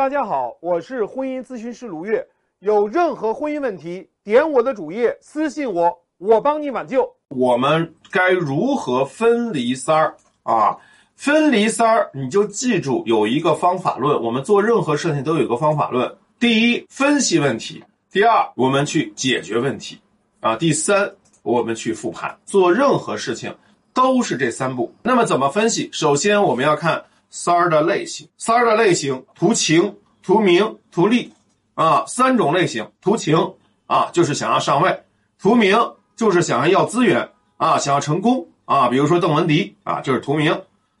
大家好，我是婚姻咨询师卢月。有任何婚姻问题，点我的主页私信我，我帮你挽救。我们该如何分离三儿啊？分离三儿，你就记住有一个方法论。我们做任何事情都有一个方法论：第一，分析问题；第二，我们去解决问题；啊，第三，我们去复盘。做任何事情都是这三步。那么怎么分析？首先我们要看。三儿的类型，三儿的类型：图情、图名、图利，啊，三种类型。图情啊，就是想要上位；图名就是想要要资源啊，想要成功啊，比如说邓文迪啊，就是图名；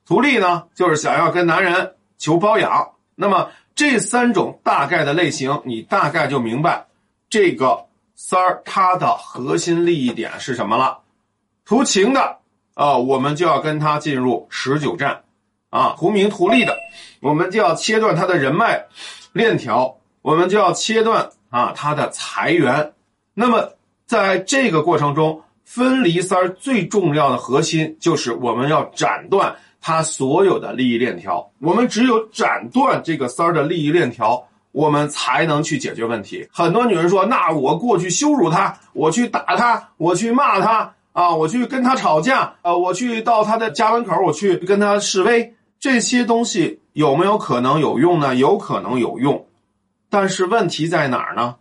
图利呢，就是想要跟男人求包养。那么这三种大概的类型，你大概就明白这个三儿它的核心利益点是什么了。图情的啊，我们就要跟他进入持久战。啊，图名图利的，我们就要切断他的人脉链条，我们就要切断啊他的财源。那么在这个过程中，分离三儿最重要的核心就是我们要斩断他所有的利益链条。我们只有斩断这个三儿的利益链条，我们才能去解决问题。很多女人说：“那我过去羞辱他，我去打他，我去骂他啊，我去跟他吵架，啊，我去到他的家门口，我去跟他示威。”这些东西有没有可能有用呢？有可能有用，但是问题在哪儿呢？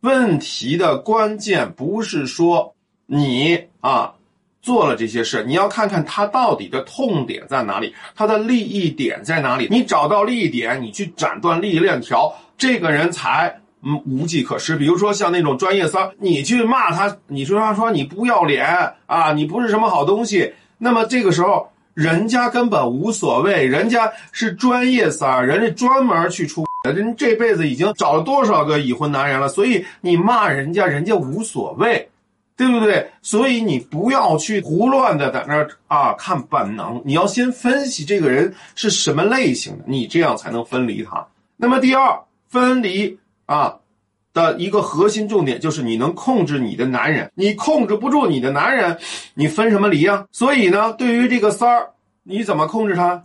问题的关键不是说你啊做了这些事，你要看看他到底的痛点在哪里，他的利益点在哪里。你找到利益点，你去斩断利益链条，这个人才嗯无计可施。比如说像那种专业三，你去骂他，你说他说你不要脸啊，你不是什么好东西，那么这个时候。人家根本无所谓，人家是专业三，人家专门去出，人这辈子已经找了多少个已婚男人了，所以你骂人家，人家无所谓，对不对？所以你不要去胡乱的在那儿啊看本能，你要先分析这个人是什么类型的，你这样才能分离他。那么第二，分离啊。的一个核心重点就是你能控制你的男人，你控制不住你的男人，你分什么离啊？所以呢，对于这个三儿，你怎么控制他？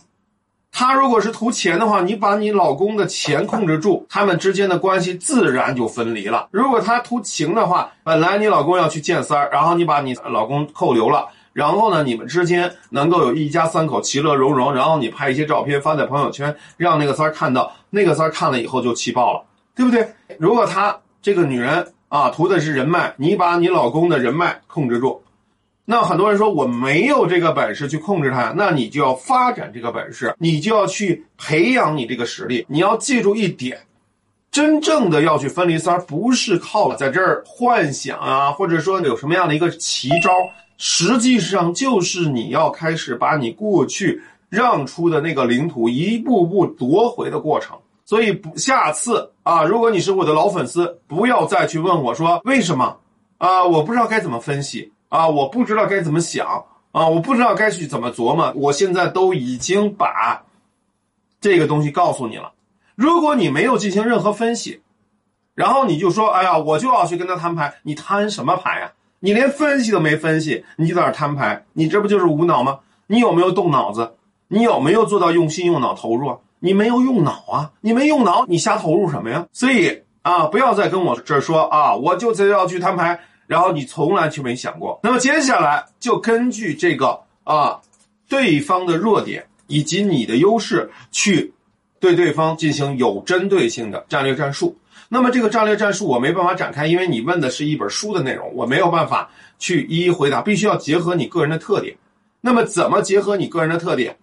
他如果是图钱的话，你把你老公的钱控制住，他们之间的关系自然就分离了。如果他图情的话，本来你老公要去见三儿，然后你把你老公扣留了，然后呢，你们之间能够有一家三口其乐融融，然后你拍一些照片发在朋友圈，让那个三儿看到，那个三儿看了以后就气爆了。对不对？如果她这个女人啊图的是人脉，你把你老公的人脉控制住，那很多人说我没有这个本事去控制他，那你就要发展这个本事，你就要去培养你这个实力。你要记住一点，真正的要去分离三，不是靠在这儿幻想啊，或者说有什么样的一个奇招，实际上就是你要开始把你过去让出的那个领土一步步夺回的过程。所以不，下次啊，如果你是我的老粉丝，不要再去问我说为什么啊，我不知道该怎么分析啊，我不知道该怎么想啊，我不知道该去怎么琢磨。我现在都已经把这个东西告诉你了。如果你没有进行任何分析，然后你就说，哎呀，我就要去跟他摊牌，你摊什么牌呀？你连分析都没分析，你就在那摊牌，你这不就是无脑吗？你有没有动脑子？你有没有做到用心用脑投入啊？你没有用脑啊！你没用脑，你瞎投入什么呀？所以啊，不要再跟我这说啊，我就这要去摊牌，然后你从来就没想过。那么接下来就根据这个啊，对方的弱点以及你的优势，去对对方进行有针对性的战略战术。那么这个战略战术我没办法展开，因为你问的是一本书的内容，我没有办法去一一回答，必须要结合你个人的特点。那么怎么结合你个人的特点？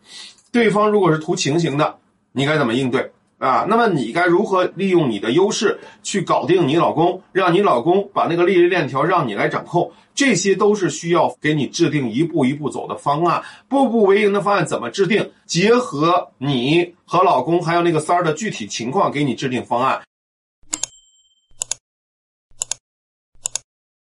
对方如果是图情形的。你该怎么应对啊？那么你该如何利用你的优势去搞定你老公，让你老公把那个利益链条让你来掌控？这些都是需要给你制定一步一步走的方案，步步为营的方案怎么制定？结合你和老公还有那个三儿的具体情况，给你制定方案。